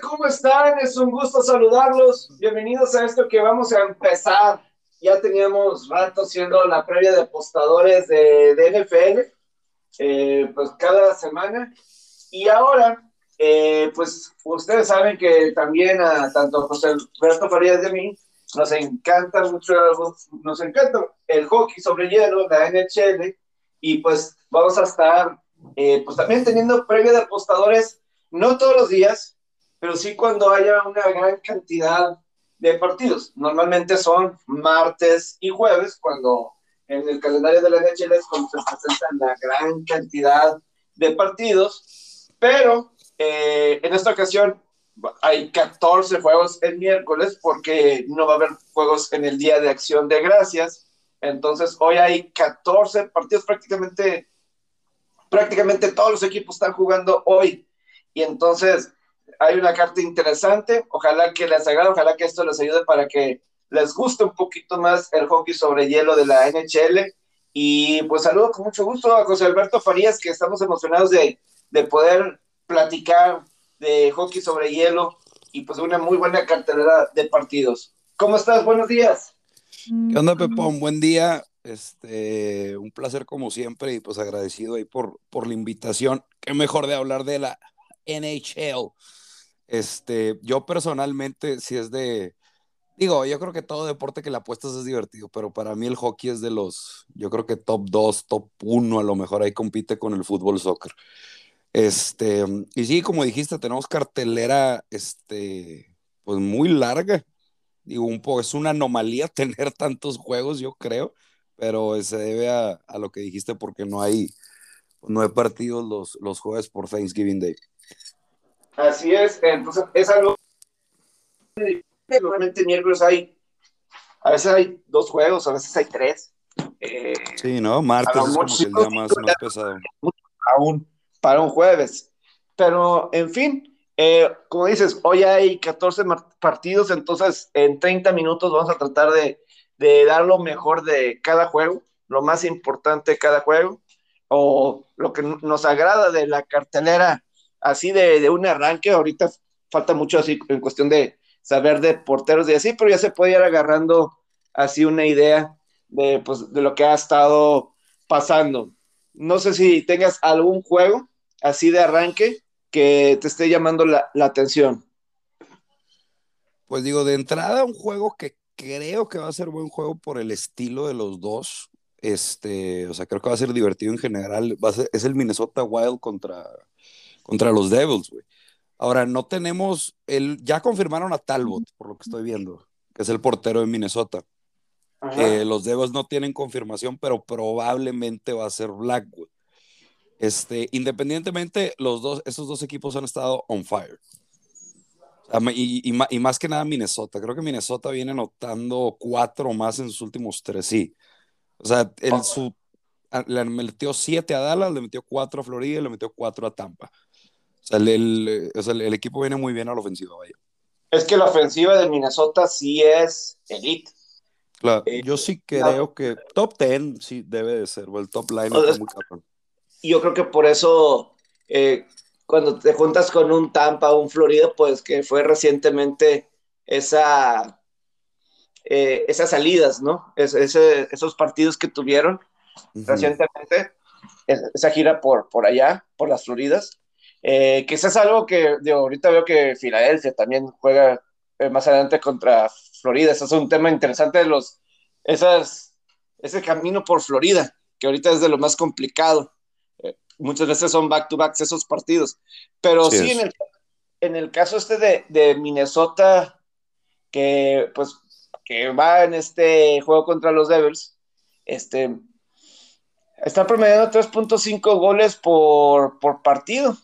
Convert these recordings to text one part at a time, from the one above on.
¿cómo están? Es un gusto saludarlos. Bienvenidos a esto que vamos a empezar. Ya teníamos rato haciendo la previa de apostadores de, NFL, eh, pues cada semana. Y ahora, eh, pues ustedes saben que también a tanto José Alberto Farías de mí nos encanta mucho, nos encanta el hockey sobre hielo, la NHL, y pues vamos a estar eh, pues también teniendo previa de apostadores, no todos los días, pero sí cuando haya una gran cantidad de partidos. Normalmente son martes y jueves, cuando en el calendario de la NHL es cuando se presentan la gran cantidad de partidos, pero eh, en esta ocasión hay 14 juegos el miércoles porque no va a haber juegos en el Día de Acción de Gracias. Entonces hoy hay 14 partidos prácticamente, prácticamente todos los equipos están jugando hoy. Y entonces hay una carta interesante. Ojalá que les agrade, ojalá que esto les ayude para que les guste un poquito más el hockey sobre hielo de la NHL. Y pues saludo con mucho gusto a José Alberto Farías, que estamos emocionados de, de poder platicar de hockey sobre hielo y pues una muy buena cartelera de partidos. ¿Cómo estás? Buenos días. ¿Qué onda, Pepón? Buen día. Este, un placer como siempre y pues agradecido ahí por, por la invitación. Qué mejor de hablar de la NHL. Este, yo personalmente, si es de, digo, yo creo que todo deporte que le apuestas es divertido, pero para mí el hockey es de los, yo creo que top 2, top 1, a lo mejor ahí compite con el fútbol soccer. Este, y sí, como dijiste, tenemos cartelera, este, pues muy larga. Digo, un poco, es una anomalía tener tantos juegos, yo creo, pero se debe a, a lo que dijiste porque no hay, no partidos los, los jueves por Thanksgiving Day. Así es, entonces es algo normalmente miércoles hay, a veces hay dos juegos, a veces hay tres. Eh, sí, ¿no? Martes es como que el día más, más pesado. Aún para un jueves. Pero, en fin, eh, como dices, hoy hay 14 partidos, entonces en 30 minutos vamos a tratar de, de, dar lo mejor de cada juego, lo más importante de cada juego, o lo que nos agrada de la cartelera, así de, de un arranque. Ahorita falta mucho así en cuestión de saber de porteros y así, pero ya se puede ir agarrando así una idea de, pues, de lo que ha estado pasando. No sé si tengas algún juego así de arranque que te esté llamando la, la, atención? Pues digo, de entrada, un juego que creo que va a ser buen juego por el estilo de los dos. Este, o sea, creo que va a ser divertido en general. Es el Minnesota Wild contra, contra los Devils, güey. Ahora, no tenemos el. Ya confirmaron a Talbot, por lo que estoy viendo, que es el portero de Minnesota. Eh, los Devils no tienen confirmación, pero probablemente va a ser Blackwood. Este, independientemente, los dos, esos dos equipos han estado on fire. Y, y, y, más que nada Minnesota. Creo que Minnesota viene anotando cuatro más en sus últimos tres, sí. O sea, en su, le metió siete a Dallas, le metió cuatro a Florida y le metió cuatro a Tampa. Sea, el, el, o sea, el, el equipo viene muy bien a la ofensiva, vaya. Es que la ofensiva de Minnesota sí es elite. Claro, eh, yo sí creo que top 10 sí debe de ser, o el top line o está muy cabrón. Yo creo que por eso, eh, cuando te juntas con un Tampa o un Florida, pues que fue recientemente esa, eh, esas salidas, ¿no? Es, ese, esos partidos que tuvieron uh -huh. recientemente, esa gira por, por allá, por las Floridas, eh, es algo que digo, ahorita veo que Filadelfia también juega eh, más adelante contra Florida. Eso es un tema interesante de los, esas, ese camino por Florida, que ahorita es de lo más complicado muchas veces son back-to-backs esos partidos. Pero sí, sí en, el, en, el, caso este de, de, Minnesota, que pues que va en este juego contra los Devils, este, está promediando 3.5 goles por, por partido.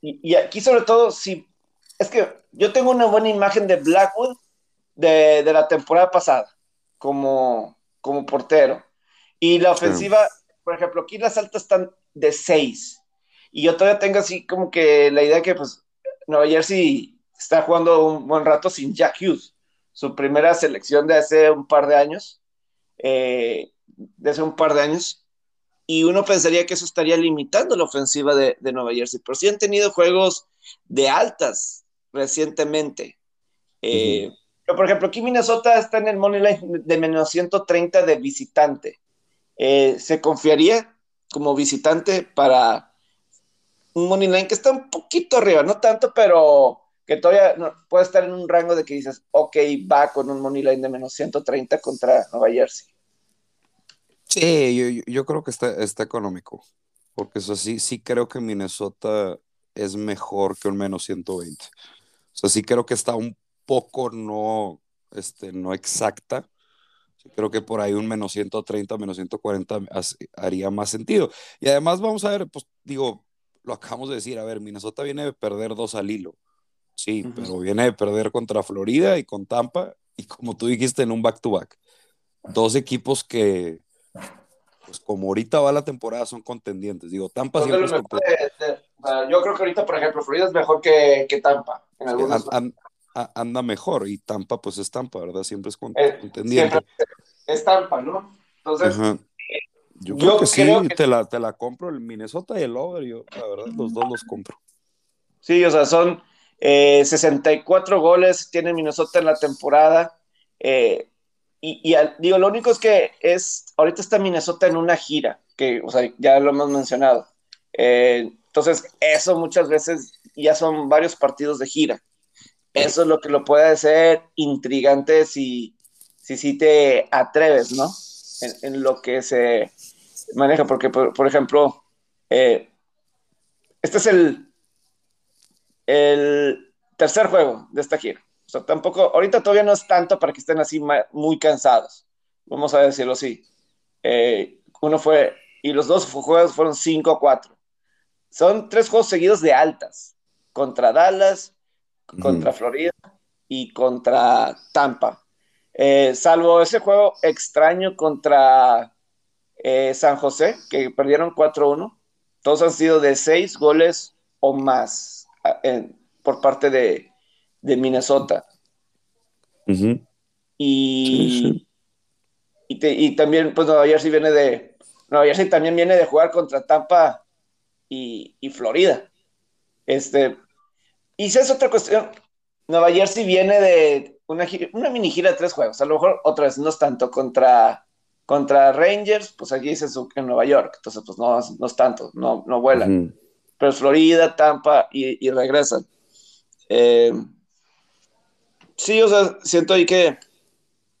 Y, y, aquí sobre todo, sí, es que yo tengo una buena imagen de Blackwood de, de la temporada pasada como, como portero. Y la ofensiva, sí. por ejemplo, aquí las altas están de 6. Y yo todavía tengo así como que la idea que pues Nueva Jersey está jugando un buen rato sin Jack Hughes, su primera selección de hace un par de años, eh, de hace un par de años, y uno pensaría que eso estaría limitando la ofensiva de, de Nueva Jersey, pero sí han tenido juegos de altas, recientemente. Eh, por ejemplo, aquí Minnesota está en el money line de menos 130 de visitante. Eh, ¿Se confiaría como visitante para un money line que está un poquito arriba? No tanto, pero que todavía puede estar en un rango de que dices, ok, va con un money line de menos 130 contra Nueva Jersey. Sí, yo, creo que está, está económico, porque eso sí, sí creo que Minnesota es mejor que un menos 120. O sea, sí creo que está un poco no, este, no exacta. creo que por ahí un menos 130, menos 140 haría más sentido. Y además vamos a ver, pues digo, lo acabamos de decir, a ver, Minnesota viene de perder dos al hilo. Sí, pero viene de perder contra Florida y con Tampa, y como tú dijiste, en un back-to-back. Dos equipos que, pues como ahorita va la temporada, son contendientes. Digo, Tampa siempre es Yo creo que ahorita, por ejemplo, Florida es mejor que, que Tampa. En anda mejor y Tampa, pues es Tampa, ¿verdad? Siempre es eh, contendiente. es Tampa, ¿no? Entonces, yo creo que sí, Te, la, te la compro el Minnesota y el Over, yo, la verdad, los dos los compro. Sí, o sea, son 64 eh, goles tiene Minnesota en la temporada. Eh, y, digo, lo único es que es, ahorita está Minnesota en una gira, que, o sea, ya lo hemos mencionado. Eh, entonces, eso muchas veces ya son varios partidos de gira. Eso es lo que lo puede hacer intrigante si, si, te atreves, ¿no? En, lo que se maneja, porque, por, ejemplo, este es el, el tercer juego de esta gira. O sea, tampoco, ahorita todavía no es tanto para que estén así muy cansados, vamos a decirlo así. Eh, uno fue, y los dos juegos fueron 5 a 4. Son tres juegos seguidos de altas, contra Dallas, contra Florida y contra Tampa. Eh, salvo ese juego extraño contra eh, San José, que perdieron 4-1, todos han sido de 6 goles o más por parte de, de Minnesota. y, Y, también, pues Nueva Jersey viene de. Nueva Jersey también viene de jugar contra Tampa y, Florida. Este. Y si es otra cuestión. Nueva Jersey viene de una, una mini gira de tres juegos. A lo mejor otra vez no es tanto contra, contra Rangers, pues aquí es en Nueva York. Entonces, pues no, no es tanto, no, no vuelan. Pero Florida, Tampa y, y regresan. Eh, sí, o sea, siento ahí que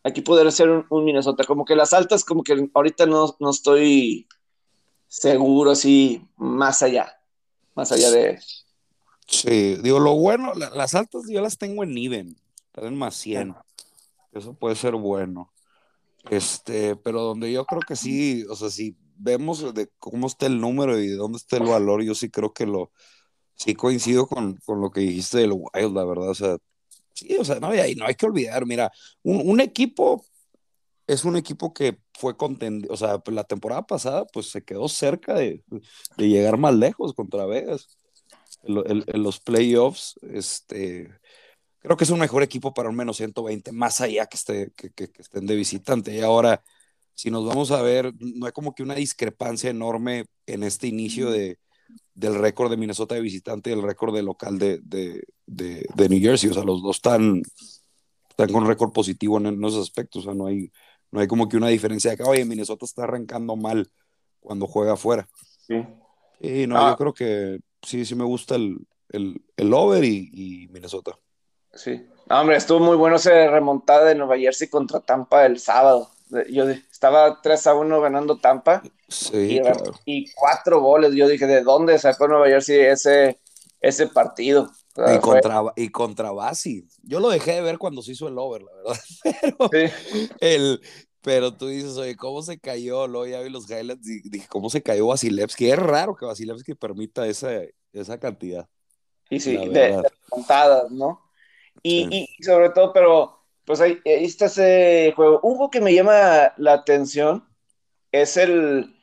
aquí podría ser un, Minnesota. Como que las altas, como que ahorita no, no estoy seguro así más allá, más allá de... Sí, digo, lo bueno, las altas yo las tengo en Even, están en más 100. Eso puede ser bueno. Este, pero donde yo creo que sí, o sea, si vemos de cómo está el número y de dónde está el valor, yo sí creo que lo, sí coincido con, con lo que dijiste del Wild, la verdad, o sea, sí, o sea, no, hay, no hay que olvidar, mira, un, equipo es un equipo que fue contendido, o sea, la temporada pasada pues se quedó cerca de, de llegar más lejos contra Vegas. En, los playoffs, este, creo que es un mejor equipo para un menos 120, más allá que, esté, que, que, que estén de visitante. Y ahora, si nos vamos a ver, no hay como que una discrepancia enorme en este inicio de, del récord de Minnesota de visitante y el récord de local de, de, de, New Jersey. O sea, los dos están, están con récord positivo en, esos aspectos. O sea, no hay, no hay como que una diferencia de que, oye, Minnesota está arrancando mal cuando juega afuera. Sí. Y no, yo ah. creo que sí, sí me gusta el, el, el over y, y, Minnesota. Sí. hombre, estuvo muy bueno ese remontada de Nueva Jersey contra Tampa el sábado. Yo estaba 3 a 1 ganando Tampa Sí, y, cuatro goles. Yo dije, ¿de dónde sacó Nueva Jersey ese, ese partido? y, contra, y contra Basi. Yo lo dejé de ver cuando se hizo el over, la verdad. Pero, el, pero tú dices, oye, ¿cómo se cayó? Luego ya vi los highlights y dije, ¿cómo se cayó Vasilevsky? Es raro que Vasilevsky permita esa, esa cantidad. Y sí, de, montadas, ¿no? Y, y, sobre todo, pero pues ahí, ahí, está ese juego. Un juego que me llama la atención es el,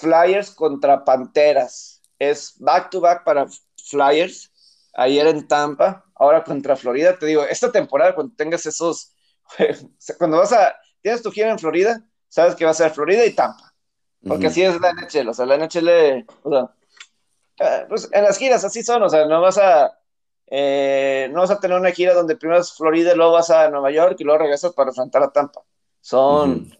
Flyers contra Panteras. Es back to back para Flyers. Ayer en Tampa, ahora contra Florida. Te digo, esta temporada, cuando tengas esos. Cuando vas a. Tienes tu gira en Florida, sabes que va a ser Florida y Tampa. Porque así es la NHL. O sea, la NHL. O sea, eh, pues en las giras así son. O sea, no vas a. eh, no vas a tener una gira donde primero es Florida, luego vas a Nueva York y luego regresas para enfrentar a Tampa. Son,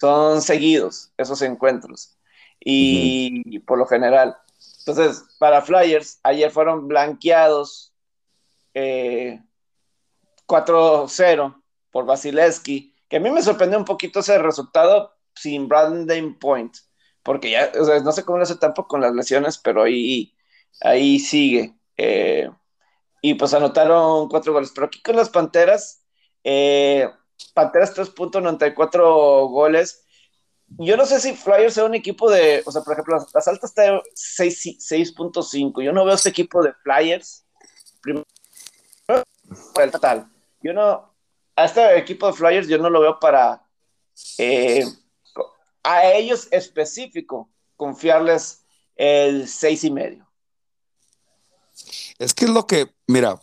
son seguidos esos encuentros. Y por lo general. Entonces, para Flyers, ayer fueron blanqueados 4-0 eh, por Vasilevsky, que a mí me sorprendió un poquito ese resultado sin Brandon Point, porque ya, o sea, no sé cómo lo hace tampoco con las lesiones, pero ahí, ahí sigue. Eh, y pues anotaron cuatro goles. Pero aquí con las Panteras, eh, Panteras 3.94 goles. Yo no sé si Flyers sea un equipo de, o sea, por ejemplo, las, altas está 6.5. Yo no veo este equipo de Flyers. Primero, el total. Yo no, a este equipo de Flyers yo no lo veo para, eh, a ellos específico, confiarles el seis y medio. Es que es lo que, mira,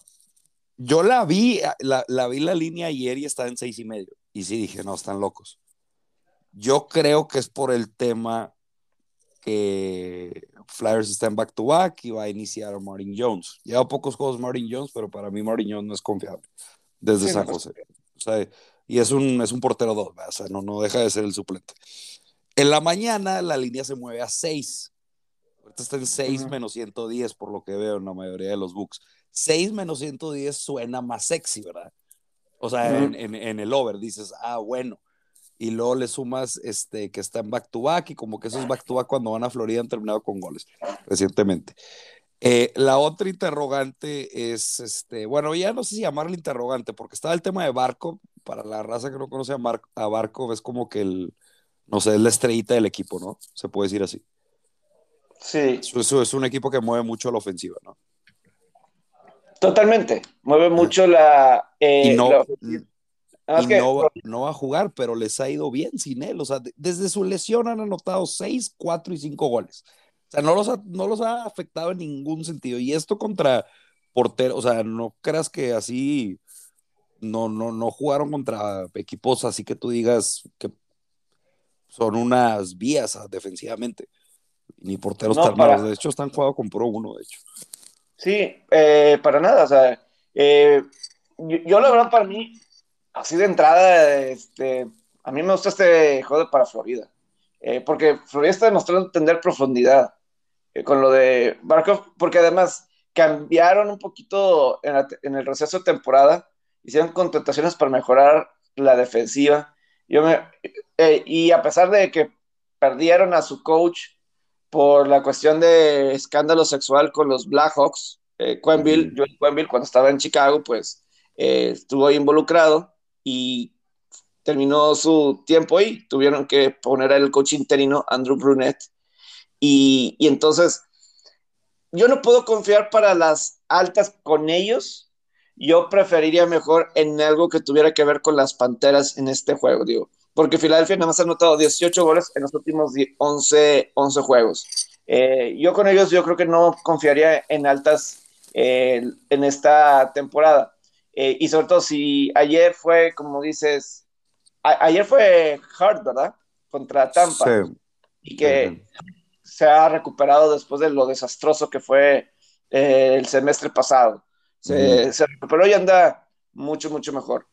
yo la vi, la, vi la línea ayer y estaba en seis y medio. Y sí dije, no, están locos. Yo creo que es por el tema que Flyers está en back to back y va a iniciar a Martin Jones. Lleva pocos juegos Martin Jones, pero para mí Martin Jones no es confiable desde San José. O sea, y es un, es un portero dos, o sea, no, no deja de ser el suplente. En la mañana la línea se mueve a está en 6 menos 110 por lo que veo en la mayoría de los books. 6 menos 110 suena más sexy, ¿verdad? O sea, en, el over dices, ah, bueno. Y luego le sumas este, que está en back to back y como que esos back to back cuando van a Florida han terminado con goles recientemente. Eh, la otra interrogante es, este, bueno, ya no sé si llamarle interrogante, porque estaba el tema de Barco, para la raza que no conoce a, Mar a Barco, es como que el, no sé, es la estrellita del equipo, ¿no? Se puede decir así. Sí. Eso, es un equipo que mueve mucho la ofensiva, ¿no? Totalmente. Mueve mucho la. Eh, y no, no, va a jugar, pero les ha ido bien sin él. O sea, desde su lesión han anotado 6, 4 y 5 goles. O sea, no los, ha, no los ha afectado en ningún sentido. Y esto contra porteros, o sea, no creas que así no, no, no jugaron contra equipos así que tú digas que son unas vías defensivamente ni porteros tan malos. De hecho, están jugados con Pro uno, de hecho. Sí, eh, para nada. O sea, eh, yo, la verdad, para mí, así de entrada, este, a mí me gusta este juego para Florida. Eh, porque Florida está demostrando tener profundidad con lo de Barkov, porque además cambiaron un poquito en, el receso de temporada, hicieron contrataciones para mejorar la defensiva. Yo me, y a pesar de que perdieron a su coach por la cuestión de escándalo sexual con los Blackhawks. Eh, Quenville, Joel Quenville, cuando estaba en Chicago, pues eh, estuvo involucrado y terminó su tiempo ahí. Tuvieron que poner al coach interino, Andrew Brunet. Y, y entonces, yo no puedo confiar para las altas con ellos. Yo preferiría mejor en algo que tuviera que ver con las panteras en este juego, digo porque Filadelfia nada más ha anotado 18 goles en los últimos 11, 11 juegos. Eh, yo con ellos yo creo que no confiaría en altas eh, en esta temporada. Eh, y sobre todo si ayer fue, como dices, ayer fue Hart, ¿verdad? Contra Tampa. Sí. Y que se ha recuperado después de lo desastroso que fue el semestre pasado. Se, se recuperó y anda mucho, mucho mejor.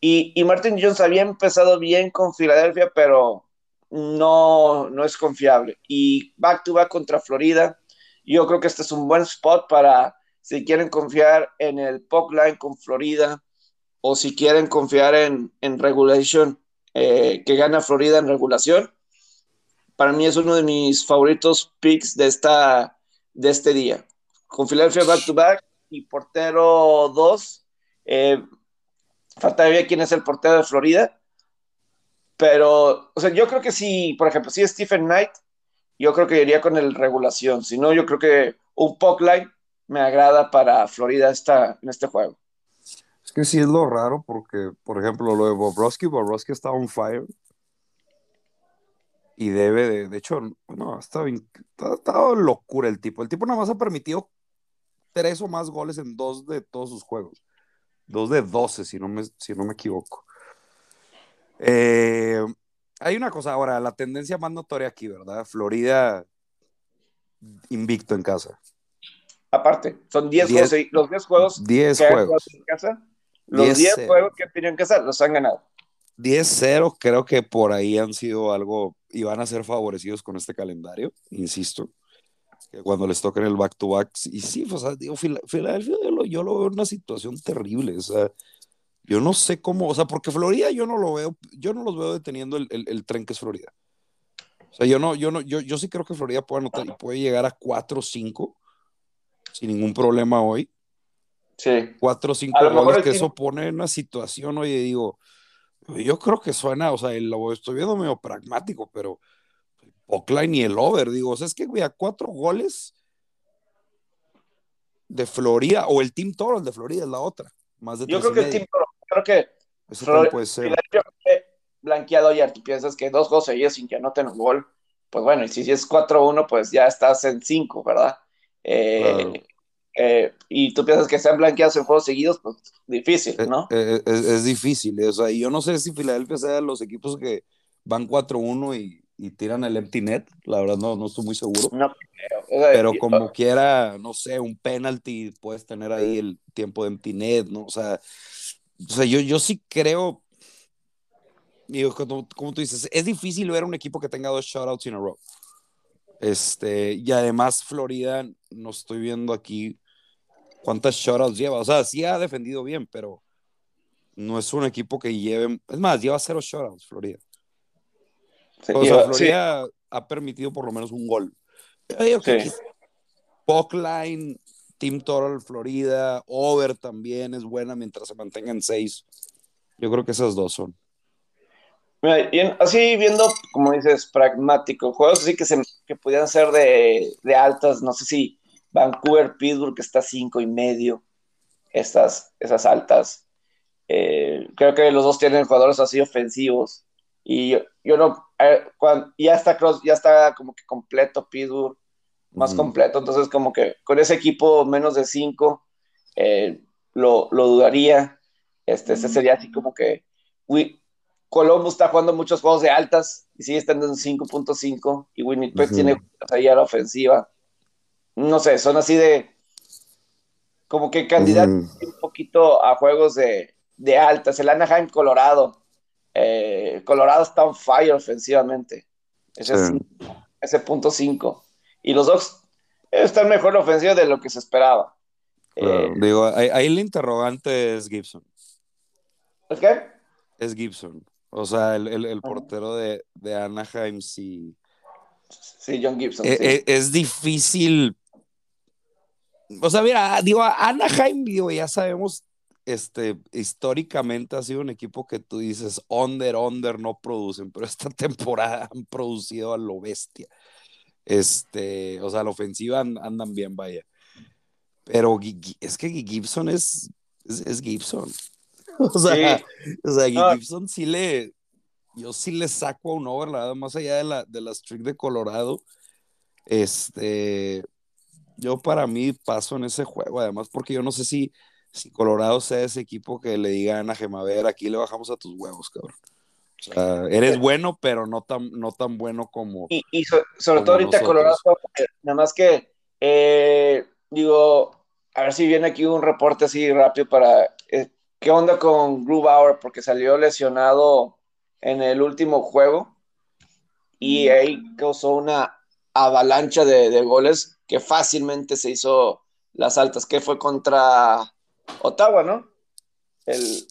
Y, Martin Jones había empezado bien con Filadelfia, pero no, no es confiable. Y back to back contra Florida, yo creo que este es un buen spot para si quieren confiar en el puck line con Florida o si quieren confiar en, en regulation, eh, que gana Florida en regulación. Para mí es uno de mis favoritos picks de, esta, de este día. Con Filadelfia back to back y portero 2. Falta ver quién es el portero de Florida. Pero, o sea, yo creo que si, por ejemplo, si es Stephen Knight, yo creo que iría con el regulación. Si no, yo creo que un puck line me agrada para Florida esta, en este juego. Es que sí es lo raro porque, por ejemplo, lo de Bobrovsky, Bobrovsky está on fire. Y debe de, de hecho, no, está, está, locura el tipo. El tipo nada más ha permitido tres o más goles en dos de todos sus juegos. Dos de 12, si no me, si no me equivoco. Eh, hay una cosa ahora, la tendencia más notoria aquí, ¿verdad? Florida invicto en casa. aparte. Son 10 juegos, los 10 juegos 10 juegos. en casa, los 10 juegos que han tenido en casa los han ganado. 10-0, creo que por ahí han sido algo y van a ser favorecidos con este calendario, insisto. Que cuando les toquen el back-to-back, y sí, o sea, digo, Filadelfia, yo lo, yo lo veo en una situación terrible, o sea, yo no sé cómo, o sea, porque Florida yo no lo veo, yo no los veo deteniendo el, el, tren que es Florida. O sea, yo no, yo no, yo, yo sí creo que Florida puede anotar y puede llegar a 4 5 sin ningún problema hoy. Sí. 4 5 goles, que eso pone en una situación, oye, digo, yo creo que suena, o sea, lo estoy viendo medio pragmático, pero Oakland y el over, digo, o sea, es que, güey, a cuatro goles de Florida, o el Team Toro, el de Florida es la otra. Más de yo creo que el Team Toro, creo que Eso Florida, puede ser. blanqueado ya, tú piensas que dos juegos seguidos sin que anoten un gol, pues bueno, y si es 4-1, pues ya estás en 5, ¿verdad? Eh, eh, y tú piensas que sean blanqueados en juegos seguidos, pues difícil, eh, ¿no? Es, es, difícil, o sea, y yo no sé si Filadelfia sea de los equipos que van 4-1 y, y, tiran el empty net, la verdad no, no estoy muy seguro. No, pero como quiera, no sé, un penalty, puedes tener ahí el tiempo de empty net, ¿no? O sea, o sea yo, yo sí creo, digo, como, como, tú dices, es difícil ver un equipo que tenga dos shutouts in a row. Este, y además Florida, no estoy viendo aquí cuántas shutouts lleva. O sea, sí ha defendido bien, pero no es un equipo que lleve. Es más, lleva cero shutouts, Florida. O sea, Florida ha permitido por lo menos un gol. Yo Team Total, Florida, Over también es buena mientras se mantengan seis. Yo creo que esas dos son. así viendo, como dices, pragmático, juegos así que, se, que pudieran ser de, de altas, no sé si Vancouver, Pittsburgh, que está cinco y medio, estas, esas altas. Eh, creo que los dos tienen jugadores así ofensivos. Y yo, no, cuando, ya está Cross, ya está como que completo Pittsburgh, más completo. Entonces, como que con ese equipo menos de cinco, eh, lo, lo, dudaría. Este, este sería así como que Columbus está jugando muchos juegos de altas y sigue estando en 5.5 y Winnipeg tiene ahí a la ofensiva no sé, son así de como que candidatos un poquito a juegos de, de altas. El Anaheim Colorado. Eh, Colorado está on fire ofensivamente. Ese, ese punto 5. Y los dos están mejor ofensiva de lo que se esperaba. Eh, digo, ahí, el interrogante es Gibson. ¿Es qué? Es Gibson. O sea, el, portero de, Anaheim sí. Sí, John Gibson. E, e, es difícil o sea, mira, digo, Anaheim, digo, ya sabemos, este, históricamente ha sido un equipo que tú dices, under, under, no producen, pero esta temporada han producido a lo bestia. Este, o sea, la ofensiva andan bien, vaya. Pero es que Gibson es, es, Gibson. O sea, o sea ah. Gibson sí le, yo sí le saco a un over, más allá de la, de la streak de Colorado. Este, yo para mí paso en ese juego, además porque yo no sé si, si Colorado sea anaje equipo que le diga a ver, aquí le bajamos a tus huevos, cabrón. O sea, eres bueno, pero no tan, no tan bueno como. Y, sobre todo ahorita Colorado, nada más que, eh, digo, a ver si viene aquí un reporte así rápido para. Eh, ¿Qué onda con Grubauer? Porque salió lesionado en el último juego y ahí causó una avalancha de goles que fácilmente se hizo las altas, que fue contra Ottawa, ¿no? El,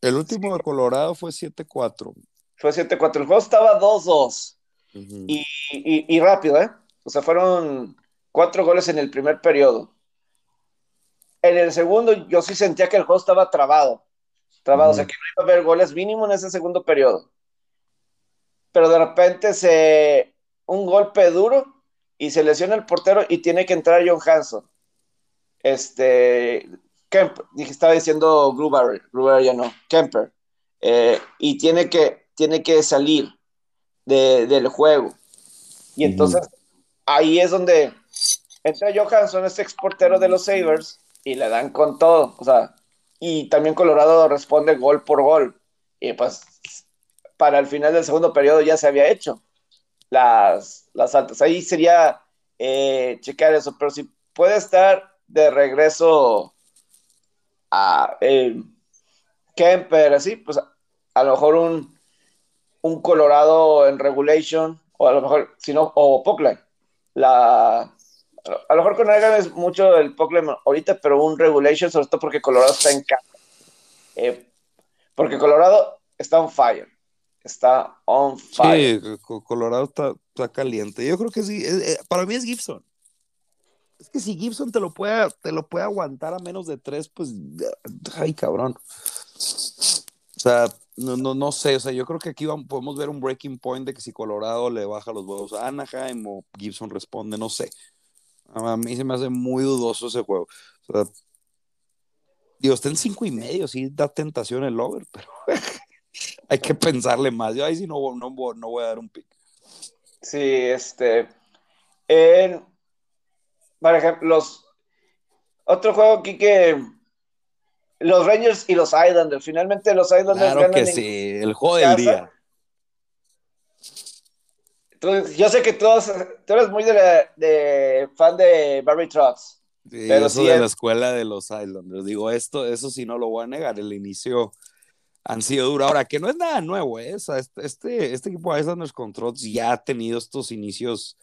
el último de Colorado fue 7-4. Fue 7-4. El juego estaba 2-2. y, rápido, ¿eh? O sea, fueron cuatro goles en el primer periodo. En el segundo, yo sí sentía que el juego estaba trabado. Trabado, o sea, que no iba a haber goles mínimo en ese segundo periodo. Pero de repente se. Un golpe duro y se lesiona el portero y tiene que entrar John Hanson. Este, Kemper, estaba diciendo Gruber, Gruber ya no, Kemper. Eh, y tiene que, tiene que salir del juego. Y entonces ahí es donde entra Johansson, este exportero de los Sabres, y le dan con todo. O sea, y también Colorado responde gol por gol. Y pues para el final del segundo periodo ya se había hecho las, las altas. Ahí sería eh, checar eso, pero si puede estar de regreso a eh, Kemper, así, pues a lo mejor un, un Colorado en regulation, o a lo mejor, si no, o Pokline. La, a lo mejor con Egan es mucho el Pokline ahorita, pero un regulation, sobre todo porque Colorado está en casa. Eh, porque Colorado está on fire. Está on fire. Sí, Colorado está, está caliente. Yo creo que sí. Eh, eh, para mí es Gibson. Es que si Gibson te lo puede, te lo puede aguantar a menos de tres, pues, ay, cabrón. O sea, no, no, no sé, o sea, yo creo que aquí vamos, podemos ver un breaking point de que si Colorado le baja los huevos a Anaheim o Gibson responde, no sé. A mí se me hace muy dudoso ese juego. O sea, digo, está en cinco y medio, sí da tentación el over, pero hay que pensarle más. Yo ahí sí no, no, no voy a dar un pick. Sí, este. En, por ejemplo, los. Otro juego aquí que los Rangers y los Islanders. Finalmente los Islanders claro que sí, el juego del día. yo sé que todos, tú eres muy de, fan de Barry Trotz. Sí, pero eso de la escuela de los Islanders. Digo, esto, eso sí no lo voy a negar. El inicio han sido duro. Ahora, que no es nada nuevo, ¿eh? este, este, este, equipo de Islanders con Trotz ya ha tenido estos inicios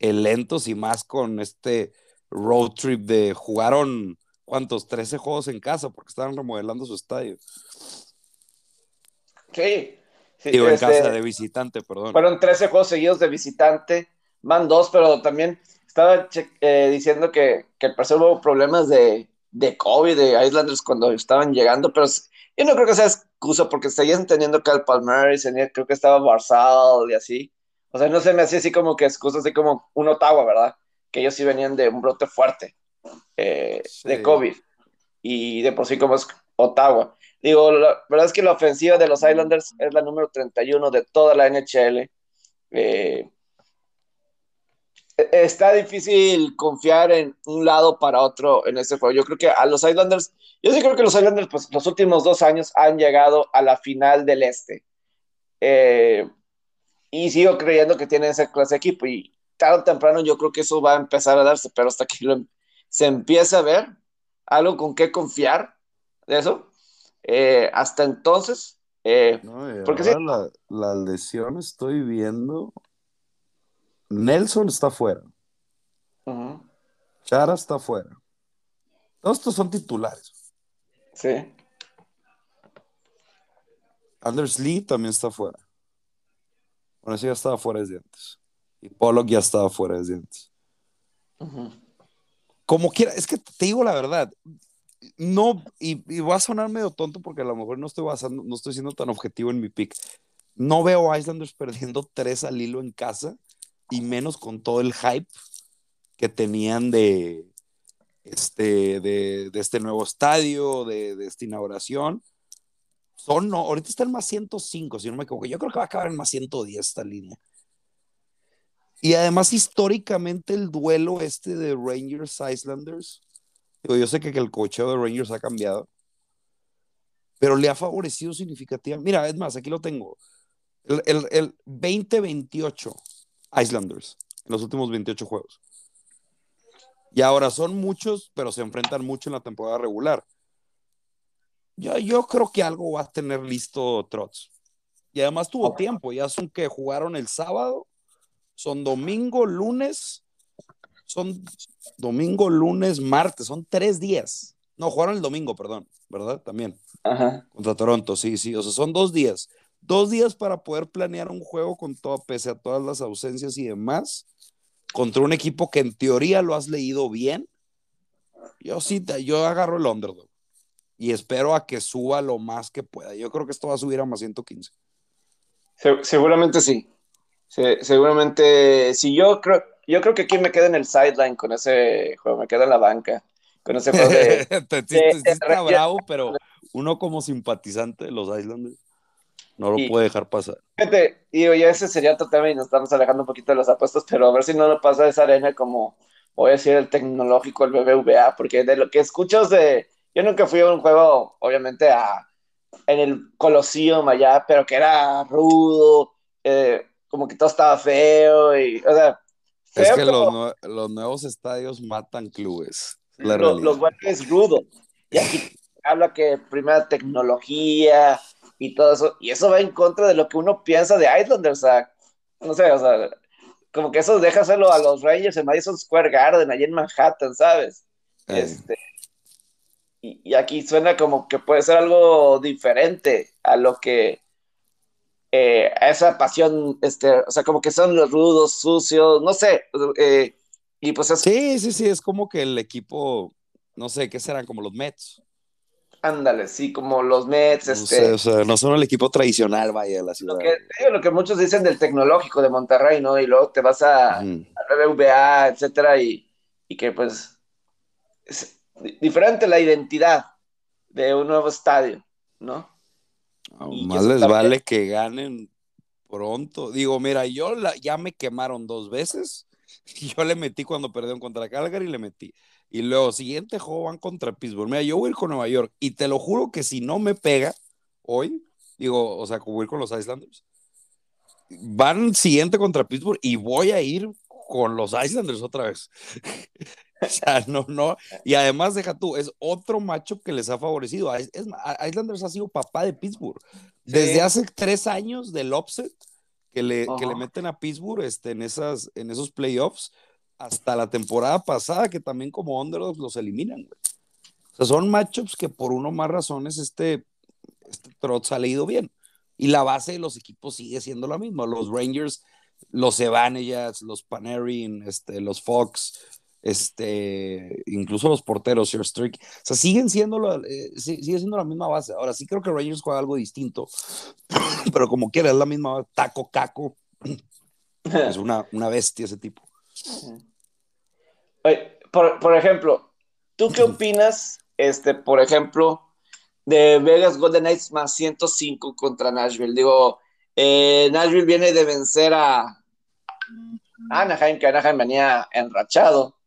lentos y más con este road trip de jugaron ¿cuántos? 13 juegos en casa porque estaban remodelando su estadio. Sí. sí Digo, en este, casa de visitante, perdón. Fueron 13 juegos seguidos de visitante, van dos, pero también estaba eh, diciendo que, que hubo problemas de, de COVID de Islanders cuando estaban llegando, pero yo no creo que sea excusa porque seguían teniendo Cal Palmer y creo que estaba Barzal y así. O sea, no se me hacía así como que excusa, así como un Ottawa, ¿verdad? Que ellos sí venían de un brote fuerte. Eh, de COVID. Y de por sí como es Ottawa. Digo, la verdad es que la ofensiva de los Islanders es la número 31 de toda la NHL. Eh, está difícil confiar en un lado para otro en este juego. Yo creo que a los Islanders, yo sí creo que los Islanders, pues los últimos dos años han llegado a la final del Este. Eh, y sigo creyendo que tienen ese clase de equipo. Y tarde o temprano yo creo que eso va a empezar a darse, pero hasta que lo, se empieza a ver algo con qué confiar de eso. Eh, hasta entonces, eh, porque sí. la, la, lesión estoy viendo. Nelson está fuera. Chara está fuera. Todos estos son titulares. Sí. Anders Lee también está fuera. Bueno, ese ya estaba fuera desde antes. Y Pollock ya estaba fuera desde antes como quiera, es que te digo la verdad, no, y, y, va a sonar medio tonto porque a lo mejor no estoy basando, no estoy siendo tan objetivo en mi pick. No veo a Islanders perdiendo tres al hilo en casa y menos con todo el hype que tenían de este, de, de este nuevo estadio, de, de, esta inauguración. Son, no, ahorita está en más 105, si no me equivoco. Yo creo que va a acabar en más 110 esta línea. Y además, históricamente, el duelo este de Rangers Islanders, yo sé que, el cocheo de Rangers ha cambiado, pero le ha favorecido significativamente. Mira, es más, aquí lo tengo. El, el, el 2028 Islanders en los últimos 28 juegos. Y ahora son muchos, pero se enfrentan mucho en la temporada regular. Yo, yo creo que algo va a tener listo Trots. Y además tuvo tiempo, ya son que jugaron el sábado son domingo, lunes, son domingo, lunes, martes, son tres días. No, jugaron el domingo, perdón, ¿verdad? También. Ajá. Contra Toronto, sí, sí, o sea, son dos días. Dos días para poder planear un juego con todo, pese a todas las ausencias y demás, contra un equipo que en teoría lo has leído bien. Yo sí, yo agarro el underdog y espero a que suba lo más que pueda. Yo creo que esto va a subir a más 115. seguramente sí seguramente, si yo creo, yo creo que aquí me quedo en el sideline con ese juego, me quedo en la banca con ese juego de. está bravo, pero uno como simpatizante de los Islanders no lo puede dejar pasar. Fíjate, digo, ya ese sería totalmente, nos estamos alejando un poquito de los apuestos, pero a ver si no nos pasa esa arena como, voy a decir, el tecnológico, el BBVA, porque de lo que escuchas de. Yo nunca fui a un juego, obviamente, a en el Colosseum allá, pero que era rudo, eh, como que todo estaba feo y, o sea... es que los, nuevos estadios matan clubes. los, los es rudo. Y aquí habla que primera tecnología y todo eso, y eso va en contra de lo que uno piensa de Islanders, o sea, no sé, o sea, como que eso deja hacerlo a los Rangers en Madison Square Garden, allí en Manhattan, ¿sabes? Este, y, aquí suena como que puede ser algo diferente a lo que eh, esa pasión, este, o sea, como que son los rudos, sucios, no sé, eh, y pues Sí, sí, sí, es como que el equipo, no sé, ¿qué serán? Como los Mets. Ándale, sí, como los Mets, no este... o sea, no son el equipo tradicional, vaya, de la ciudad. Lo que, lo que muchos dicen del tecnológico de Monterrey, ¿no? Y luego te vas a, BBVA, etcétera, y, y que pues es diferente la identidad de un nuevo estadio, ¿no? más les vale que ganen pronto. Digo, mira, yo la, ya me quemaron dos veces. Yo le metí cuando perdieron contra Calgary, le metí. Y luego, siguiente juego van contra Pittsburgh. Mira, yo voy a ir con Nueva York y te lo juro que si no me pega hoy, digo, o sea, como voy a ir con los Islanders, van siguiente contra Pittsburgh y voy a ir con los Islanders otra vez. o sea, no, no. Y además, deja tú, es otro macho que les ha favorecido. Es, Islanders ha sido papá de Pittsburgh. Desde hace tres años del offset que le, que le meten a Pittsburgh este, en, esas, en esos playoffs hasta la temporada pasada, que también como underdogs los eliminan, O sea, son matchups que por uno más razones este, este Trotz ha leído bien. Y la base de los equipos sigue siendo la misma. Los Rangers, los Evanellas, los Panarin, este, los Fox, este, incluso los porteros, Sir Strick, o sea, siguen siendo, la, eh, sigue siendo la misma base. Ahora sí creo que Rangers juega algo distinto, pero como quiera, es la misma taco caco. Es una, una bestia ese tipo. Por, por, ejemplo, ¿tú qué opinas, este, por ejemplo, de Vegas Golden Knights más 105 contra Nashville? Digo, eh, Nashville viene de vencer a Anaheim, que Anaheim venía enrachado.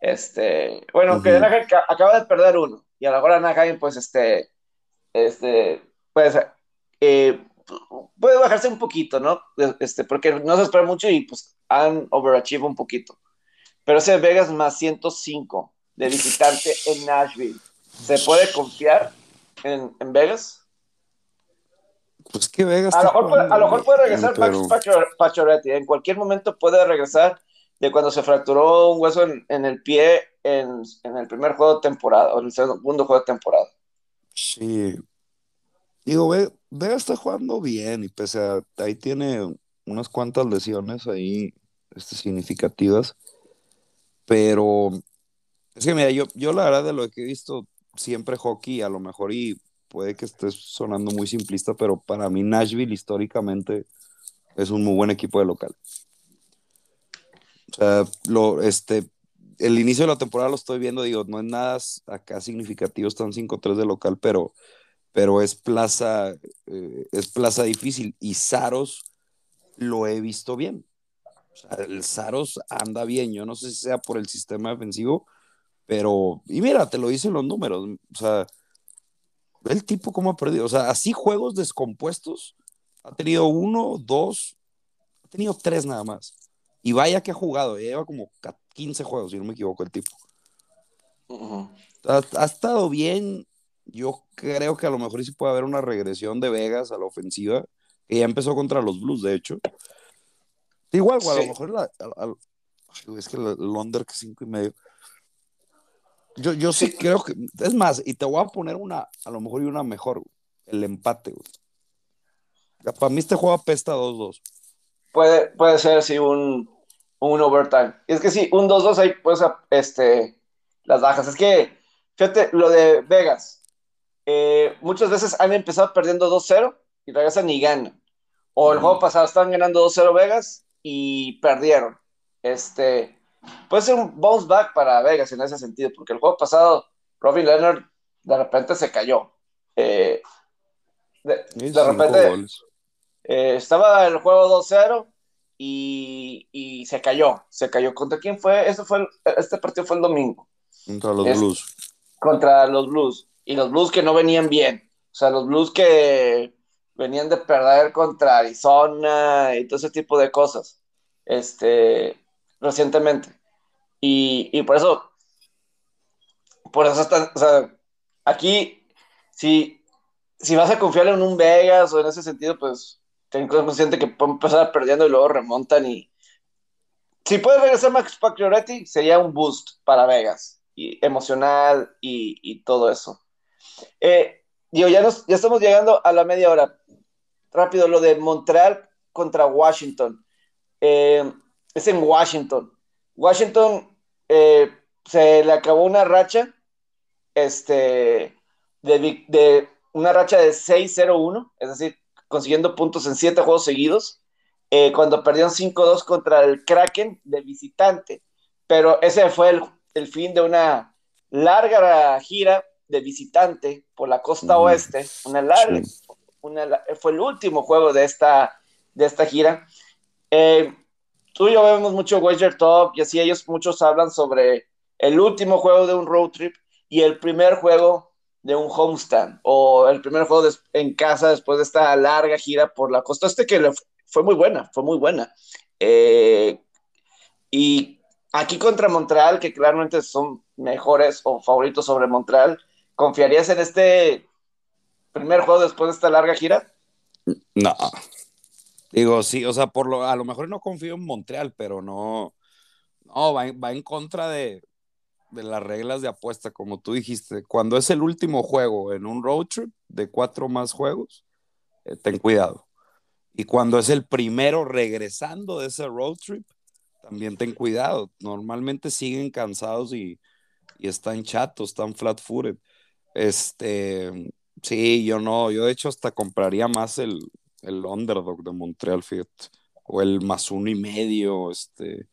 Este, bueno, que Anaheim acaba de perder uno, y a la hora Anaheim, pues, este, este, pues, eh, puede bajarse un poquito, ¿no? Este, porque no se espera mucho y pues han overachieved un poquito. Pero ese Vegas más 105 de visitante en Nashville, ¿se puede confiar en, en Vegas? Pues que Vegas. A lo mejor, puede, a lo mejor puede regresar Pacioretty. En cualquier momento puede regresar de cuando se fracturó un hueso en, en el pie en, en, el primer juego de temporada o en el segundo juego de temporada. Sí. Digo, Vega está jugando bien y pese a ahí tiene unas cuantas lesiones ahí este, significativas, pero es que mira, yo, yo la verdad de lo que he visto siempre hockey, a lo mejor y puede que esté sonando muy simplista, pero para mí Nashville históricamente es un muy buen equipo de local. O sea, lo, este, el inicio de la temporada lo estoy viendo, digo, no es nada acá significativo, están 5-3 de local, pero pero es plaza, eh, es plaza difícil y Saros lo he visto bien. O sea, el Saros anda bien, yo no sé si sea por el sistema defensivo, pero, y mira, te lo dicen los números, o sea, el tipo cómo ha perdido, o sea, así juegos descompuestos, ha tenido uno, dos, ha tenido tres nada más. Y vaya que ha jugado, lleva como 15 juegos, si no me equivoco, el tipo. ha, estado bien, yo creo que a lo mejor sí puede haber una regresión de Vegas a la ofensiva, que ya empezó contra los Blues, de hecho. Igual, a lo mejor la, es que el Londres que cinco y medio. Yo, yo sí. creo que, es más, y te voy a poner una, a lo mejor y una mejor, el empate, Para mí este juego apesta 2-2. Puede, puede ser, sí, un, un overtime. Es que sí, un 2-2 ahí, pues, este, las bajas. Es que, fíjate, lo de Vegas, eh, muchas veces han empezado perdiendo 2-0 y regresan y ganan. O el juego pasado estaban ganando 2-0 Vegas y perdieron. Este, puede ser un bounce back para Vegas en ese sentido, porque el juego pasado Robin Leonard de repente se cayó. Eh, de, repente eh, estaba el juego 2-0 y, y, se cayó. Se cayó. ¿Contra quién fue? Este, fue este partido fue el domingo. Contra los Blues. Contra los Blues y los Blues que no venían bien. O sea, los Blues que venían de perder contra Arizona y todo ese tipo de cosas. Este, recientemente. Y, por eso, por eso está, o sea, aquí, si, si vas a confiar en un Vegas o en ese sentido, pues ten consciente que pueden empezar perdiendo y luego remontan y si puede regresar Max Pacioretty, sería un boost para Vegas, y emocional y, todo eso. Eh, digo, ya, nos, ya estamos llegando a la media hora. Rápido, lo de Montreal contra Washington. Eh, es en Washington. Washington eh, se le acabó una racha este, de, de una racha de 6-0-1, es decir, consiguiendo puntos en siete juegos seguidos, eh, cuando perdieron 5-2 contra el Kraken de visitante. Pero ese fue el, el, fin de una larga gira de visitante por la costa oeste, una larga, sí. una, fue el último juego de esta, de esta gira. Eh, tú y yo vemos mucho Wager Talk y así ellos muchos hablan sobre el último juego de un road trip y el primer juego de un homestand o el primer juego en casa después de esta larga gira por la costa este que le fue muy buena, fue muy buena. Eh, y aquí contra Montreal, que claramente son mejores o favoritos sobre Montreal, ¿confiarías en este primer juego después de esta larga gira? No. Digo, sí, o sea, por lo, a lo mejor no confío en Montreal, pero no, no, va, va en contra de, de las reglas de apuesta, como tú dijiste. Cuando es el último juego en un road trip de cuatro más juegos, eh, ten cuidado. Y cuando es el primero regresando de ese road trip, también ten cuidado. Normalmente siguen cansados y, y están chatos, están flat footed. Este, sí, yo no, yo de hecho hasta compraría más el, el underdog de Montreal, fíjate, o el más uno y medio, este,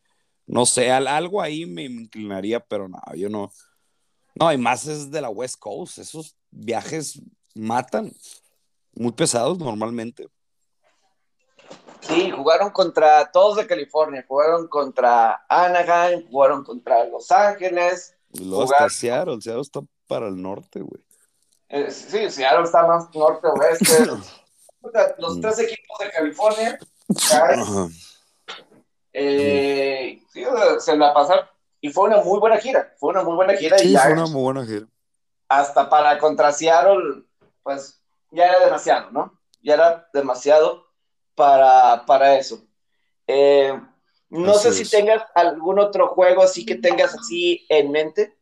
no sé, algo ahí me inclinaría, pero no, yo no. No, y más es de la West Coast, esos viajes matan, muy pesados normalmente. Sí, jugaron contra todos de California, jugaron contra Anaheim, jugaron contra Los Ángeles. Y luego jugaron... hasta Seattle, Seattle está para el norte, güey. Eh, sí, Seattle está más norte-oeste. Los tres equipos de California. Eh, se la pasaron. Y fue una muy buena gira. Fue una muy buena gira. Sí, y ya, fue una muy buena gira. Hasta para contra Seattle, pues ya era demasiado, ¿no? Ya era demasiado para, para eso. Eh, no así sé es. si tengas algún otro juego así que tengas así en mente.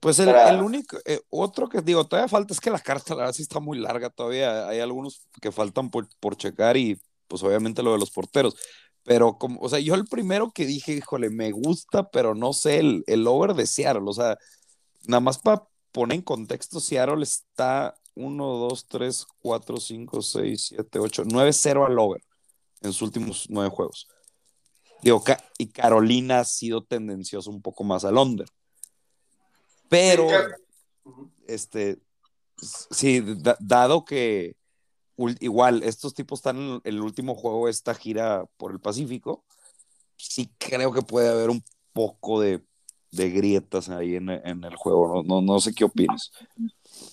Pues el, para... el único, eh, otro que digo, todavía falta es que la carta, la verdad, sí está muy larga todavía. Hay algunos que faltan por, por checar y pues obviamente lo de los porteros. Pero, como, o sea, yo el primero que dije, híjole, me gusta, pero no sé, el, el over de Seattle, o sea, nada más para poner en contexto, Seattle está 1, 2, 3, 4, 5, 6, 7, 8, 9, 0 al over en sus últimos nueve juegos. Digo, y Carolina ha sido tendencioso un poco más al under. Pero, este, sí, da, dado que igual, estos tipos están en el último juego de esta gira por el Pacífico, sí creo que puede haber un poco de, de grietas ahí en, en, el juego, no, no, no sé qué opinas.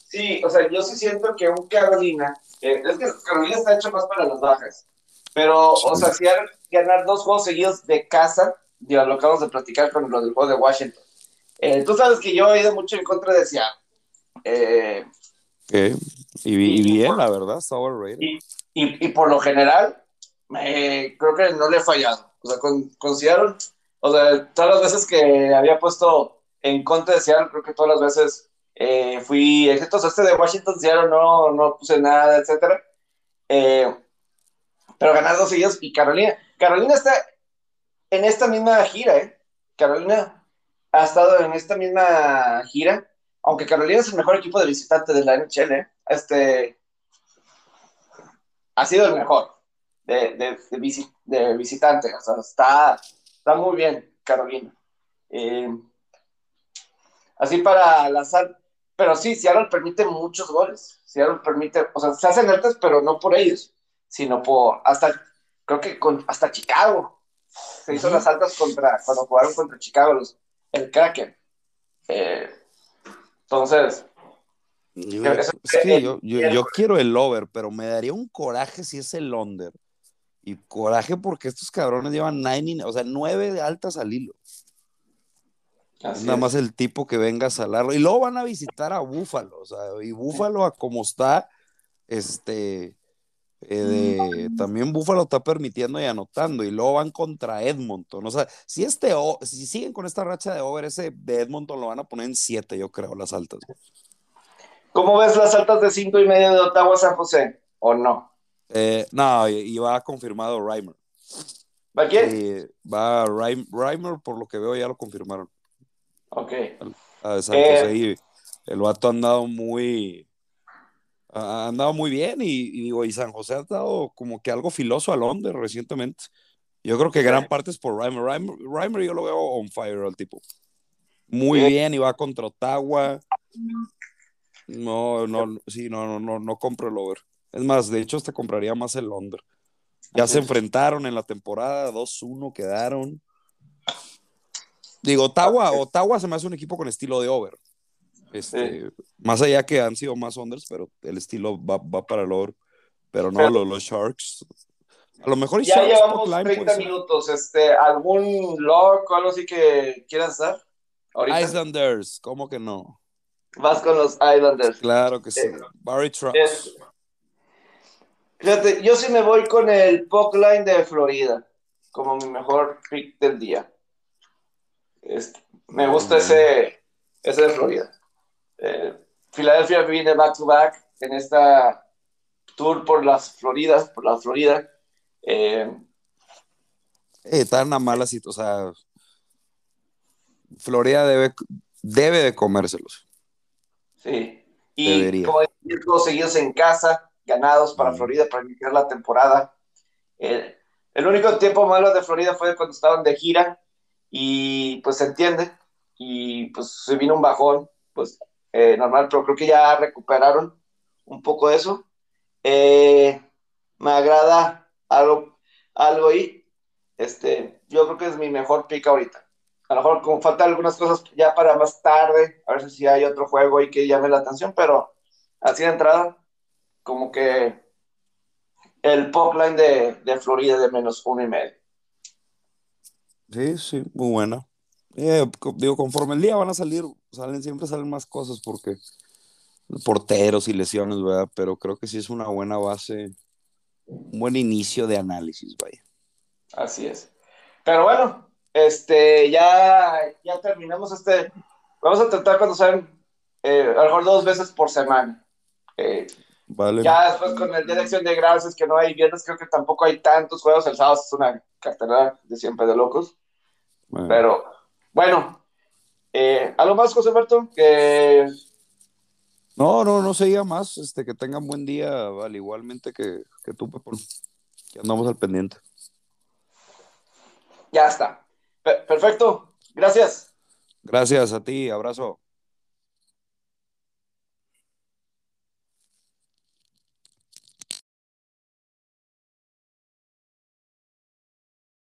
Sí, o sea, yo sí siento que un Carolina, eh, es que Carolina está hecho más para las bajas, pero, sí. o sea, si ganar dos juegos seguidos de casa, digo, lo acabamos de platicar con lo del juego de Washington. Eh, tú sabes que yo he ido mucho en contra de Seattle. Eh, Okay. Y, y, y, bien, por, la verdad, está y, y, por lo general, me, creo que no le he fallado. O sea, con, con Seattle, o sea, todas las veces que había puesto en contra de Seattle, creo que todas las veces eh, fui, excepto este de Washington, Seattle no, no puse nada, etcétera. Eh, pero ganar dos seguidos y Carolina. Carolina está en esta misma gira, ¿eh? Carolina ha estado en esta misma gira aunque Carolina es el mejor equipo de visitante de la NHL, este ha sido el mejor de, de, de, visi, de visitante, o sea, está, está muy bien Carolina. Eh, así para lanzar, pero sí, Seattle permite muchos goles, Seattle permite, o sea, se hacen altas, pero no por ellos, sino por, hasta, creo que con, hasta Chicago, se hizo uh -huh. las altas contra, cuando jugaron contra Chicago, los, el Kraken. Eh, entonces. Yo, es que yo, yo, yo, quiero el over, pero me daría un coraje si es el under. Y coraje porque estos cabrones llevan nine, o sea, nueve de altas al hilo. Nada más el tipo que venga a salarlo. Y luego van a visitar a Búfalo, o sea, y Búfalo a como está, este, eh, también Búfalo está permitiendo y anotando, y luego van contra Edmonton. O sea, si este, si siguen con esta racha de over, ese de Edmonton lo van a poner en 7, yo creo, las altas. ¿Cómo ves las altas de 5 y medio de Ottawa San José? ¿O no? Eh, no, y, va confirmado Reimer. ¿Va quién? va Reimer, por lo que veo, ya lo confirmaron. Ok. A San José, eh, el vato ha andado muy ha andado muy bien y, digo, y San José ha dado como que algo filoso a Londres recientemente. Yo creo que gran parte es por Reimer. Reimer. yo lo veo on fire al tipo. Muy bien y va contra Ottawa. No, no, sí, no, no, no, no compro el over. Es más, de hecho, te compraría más el Londres. Ya se enfrentaron en la temporada, 2-1 quedaron. Digo, Ottawa, Ottawa se me hace un equipo con estilo de over. Este, Más allá que han sido más unders, pero el estilo va, va para el over. Pero no, los, Sharks. A lo mejor ya llevamos 30 minutos. Este, ¿Algún log o algo así que quieras dar? Islanders, ¿cómo que no? Vas con los Islanders. Claro que sí. Eh, Barry Trucks. Fíjate, yo sí me voy con el Puck Line de Florida como mi mejor pick del día. Este, me gusta ese, ese de Florida. Eh, Filadelfia viene back to back en esta tour por las Floridas, por la Florida. Eh, eh, está en una mala situación. O sea, Florida debe, debe de comérselos. Sí. Y Debería. como todos seguidos en casa, ganados para Florida para iniciar la temporada. Eh, el único tiempo malo de Florida fue cuando estaban de gira y pues se entiende y pues se vino un bajón, pues eh, normal, pero creo que ya recuperaron un poco de eso. Eh, me agrada algo, algo ahí. Este, yo creo que es mi mejor pick ahorita. A lo mejor como faltan algunas cosas ya para más tarde, a ver si hay otro juego ahí que llame la atención, pero así de entrada, como que el pop line de, de Florida de menos uno y medio. Sí, sí, muy bueno. Eh, digo, conforme el día van a salir, salen, siempre salen más cosas porque porteros y lesiones, ¿verdad? Pero creo que sí es una buena base, un buen inicio de análisis, vaya. Así es. Pero bueno, este, ya, ya terminamos este. Vamos a tratar cuando sean, eh, a lo mejor dos veces por semana. Eh, vale. Ya después con el día de acción de gracias, que no hay viernes, creo que tampoco hay tantos juegos. El sábado es una cartera de siempre de locos. Pero bueno, eh, ¿algo más, José Alberto? Que... No, no, no seguía más. Este, que tengan buen día, al igualmente que, que tú, Pepón. Que andamos al pendiente. Ya está. perfecto. Gracias. Gracias a ti. Abrazo.